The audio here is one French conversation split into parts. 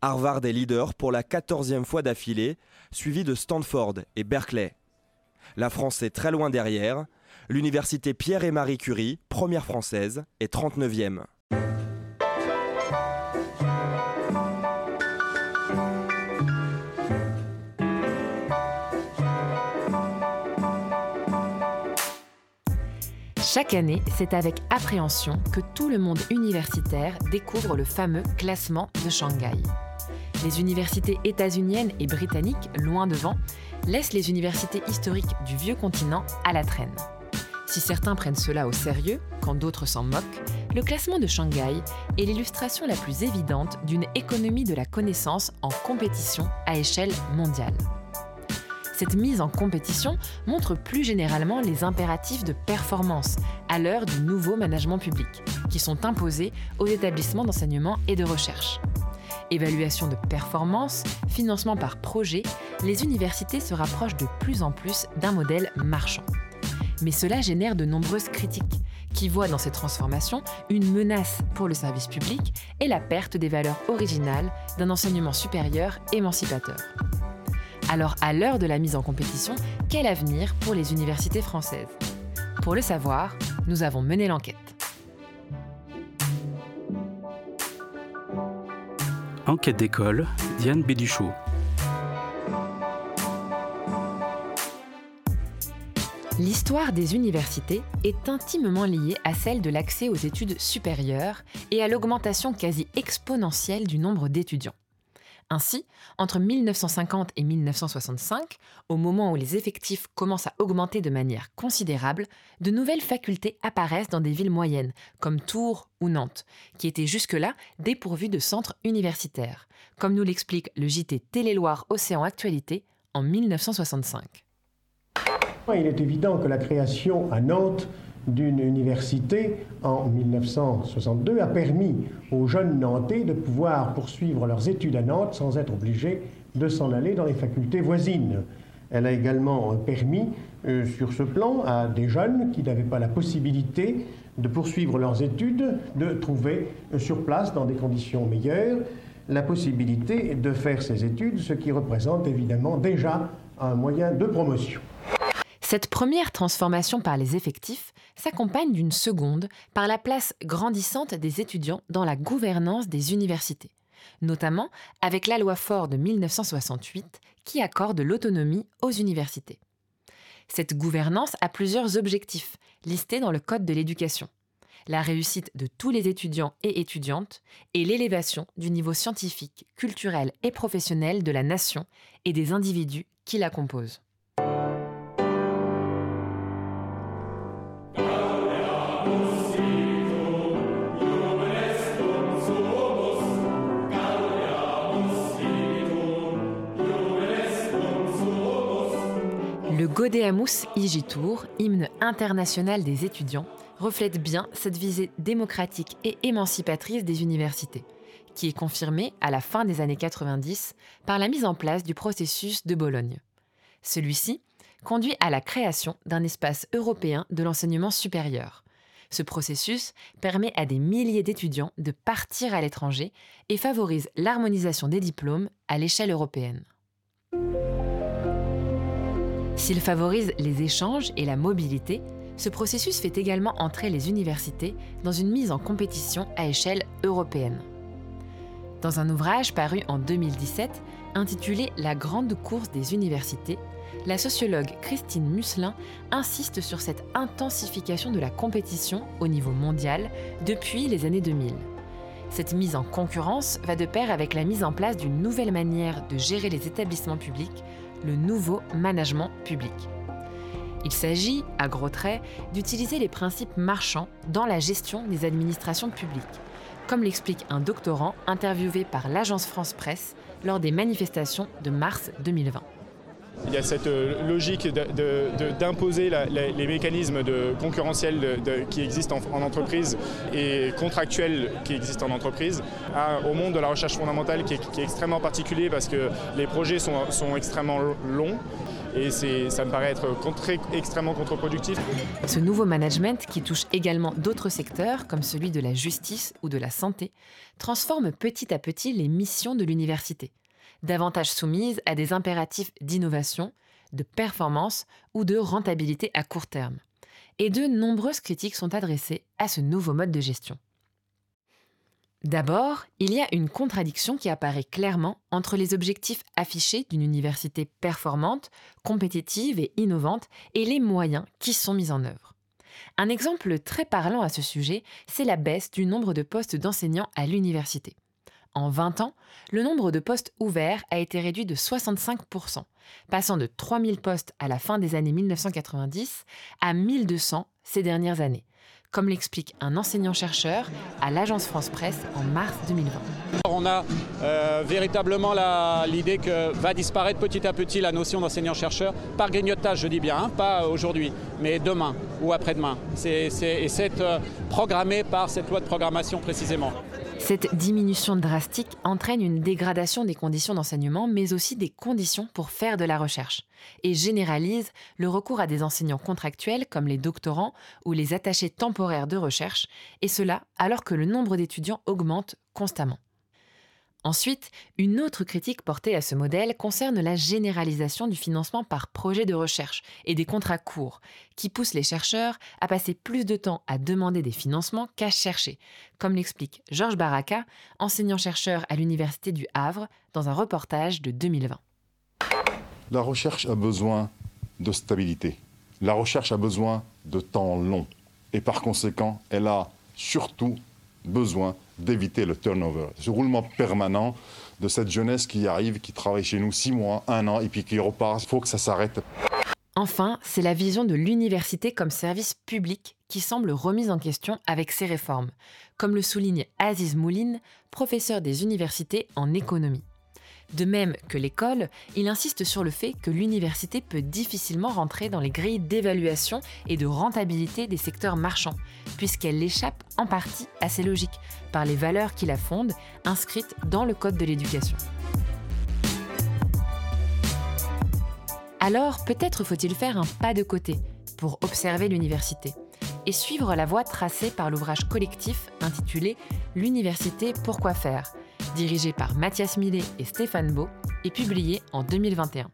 Harvard est leader pour la quatorzième fois d'affilée, suivi de Stanford et Berkeley. La France est très loin derrière. L'université Pierre et Marie Curie, première française, est 39e. Chaque année, c'est avec appréhension que tout le monde universitaire découvre le fameux classement de Shanghai. Les universités états-uniennes et britanniques, loin devant, laissent les universités historiques du vieux continent à la traîne. Si certains prennent cela au sérieux, quand d'autres s'en moquent, le classement de Shanghai est l'illustration la plus évidente d'une économie de la connaissance en compétition à échelle mondiale. Cette mise en compétition montre plus généralement les impératifs de performance à l'heure du nouveau management public, qui sont imposés aux établissements d'enseignement et de recherche. Évaluation de performance, financement par projet, les universités se rapprochent de plus en plus d'un modèle marchand. Mais cela génère de nombreuses critiques, qui voient dans ces transformations une menace pour le service public et la perte des valeurs originales d'un enseignement supérieur émancipateur. Alors, à l'heure de la mise en compétition, quel avenir pour les universités françaises? Pour le savoir, nous avons mené l'enquête. Enquête d'école, Diane Béduchot. L'histoire des universités est intimement liée à celle de l'accès aux études supérieures et à l'augmentation quasi exponentielle du nombre d'étudiants. Ainsi, entre 1950 et 1965, au moment où les effectifs commencent à augmenter de manière considérable, de nouvelles facultés apparaissent dans des villes moyennes, comme Tours ou Nantes, qui étaient jusque-là dépourvues de centres universitaires, comme nous l'explique le JT Télé-Loire Océan Actualité en 1965. Il est évident que la création à Nantes d'une université en 1962 a permis aux jeunes Nantais de pouvoir poursuivre leurs études à Nantes sans être obligés de s'en aller dans les facultés voisines. Elle a également permis, euh, sur ce plan, à des jeunes qui n'avaient pas la possibilité de poursuivre leurs études, de trouver euh, sur place, dans des conditions meilleures, la possibilité de faire ces études, ce qui représente évidemment déjà un moyen de promotion. Cette première transformation par les effectifs s'accompagne d'une seconde par la place grandissante des étudiants dans la gouvernance des universités, notamment avec la loi Fort de 1968 qui accorde l'autonomie aux universités. Cette gouvernance a plusieurs objectifs listés dans le Code de l'éducation. La réussite de tous les étudiants et étudiantes et l'élévation du niveau scientifique, culturel et professionnel de la nation et des individus qui la composent. Godeamus Igitour, hymne international des étudiants, reflète bien cette visée démocratique et émancipatrice des universités, qui est confirmée à la fin des années 90 par la mise en place du processus de Bologne. Celui-ci conduit à la création d'un espace européen de l'enseignement supérieur. Ce processus permet à des milliers d'étudiants de partir à l'étranger et favorise l'harmonisation des diplômes à l'échelle européenne. S'il favorise les échanges et la mobilité, ce processus fait également entrer les universités dans une mise en compétition à échelle européenne. Dans un ouvrage paru en 2017 intitulé La grande course des universités, la sociologue Christine Musselin insiste sur cette intensification de la compétition au niveau mondial depuis les années 2000. Cette mise en concurrence va de pair avec la mise en place d'une nouvelle manière de gérer les établissements publics le nouveau management public. Il s'agit, à gros traits, d'utiliser les principes marchands dans la gestion des administrations publiques, comme l'explique un doctorant interviewé par l'agence France Presse lors des manifestations de mars 2020. Il y a cette euh, logique d'imposer les mécanismes de concurrentiels qui existent en, entreprise et contractuels qui existent en entreprise au monde de la recherche fondamentale qui est, extrêmement particulier parce que les projets sont, extrêmement longs et ça me paraît être extrêmement contre-productif. Ce nouveau management, qui touche également d'autres secteurs comme celui de la justice ou de la santé, transforme petit à petit les missions de l'université, davantage soumises à des impératifs d'innovation, de performance ou de rentabilité à court terme. Et de nombreuses critiques sont adressées à ce nouveau mode de gestion. D'abord, il y a une contradiction qui apparaît clairement entre les objectifs affichés d'une université performante, compétitive et innovante et les moyens qui sont mis en œuvre. Un exemple très parlant à ce sujet, c'est la baisse du nombre de postes d'enseignants à l'université. En 20 ans, le nombre de postes ouverts a été réduit de 65%, passant de 3000 postes à la fin des années 1990 à 1200 ces dernières années, comme l'explique un enseignant-chercheur à l'agence France Presse en mars 2020. On a euh, véritablement l'idée que va disparaître petit à petit la notion d'enseignant-chercheur par grignotage, je dis bien, hein, pas aujourd'hui, mais demain ou après-demain. et c'est euh, programmé par cette loi de programmation précisément. Cette diminution drastique entraîne une dégradation des conditions d'enseignement, mais aussi des conditions pour faire de la recherche, et généralise le recours à des enseignants contractuels comme les doctorants ou les attachés temporaires de recherche, et cela alors que le nombre d'étudiants augmente constamment. Ensuite, une autre critique portée à ce modèle concerne la généralisation du financement par projet de recherche et des contrats courts, qui poussent les chercheurs à passer plus de temps à demander des financements qu'à chercher, comme l'explique Georges Baraka, enseignant-chercheur à l'Université du Havre, dans un reportage de 2020. La recherche a besoin de stabilité. La recherche a besoin de temps long. Et par conséquent, elle a surtout besoin d'éviter le turnover, ce roulement permanent de cette jeunesse qui arrive, qui travaille chez nous six mois, un an, et puis qui repart. Il faut que ça s'arrête. Enfin, c'est la vision de l'université comme service public qui semble remise en question avec ces réformes, comme le souligne Aziz Mouline, professeur des universités en économie. De même que l'école, il insiste sur le fait que l'université peut difficilement rentrer dans les grilles d'évaluation et de rentabilité des secteurs marchands, puisqu'elle échappe en partie à ces logiques, par les valeurs qui la fondent, inscrites dans le Code de l'éducation. Alors peut-être faut-il faire un pas de côté pour observer l'université et suivre la voie tracée par l'ouvrage collectif intitulé L'université, pourquoi faire? Dirigé par Mathias Millet et Stéphane Beau, et publié en 2021.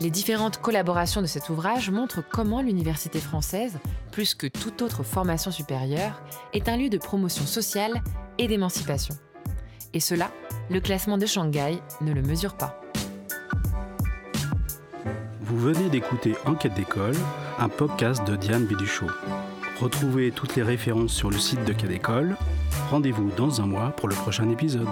Les différentes collaborations de cet ouvrage montrent comment l'université française, plus que toute autre formation supérieure, est un lieu de promotion sociale et d'émancipation. Et cela, le classement de Shanghai ne le mesure pas. Vous venez d'écouter Enquête d'école, un podcast de Diane Biduchot. Retrouvez toutes les références sur le site de Quai d'école Rendez-vous dans un mois pour le prochain épisode.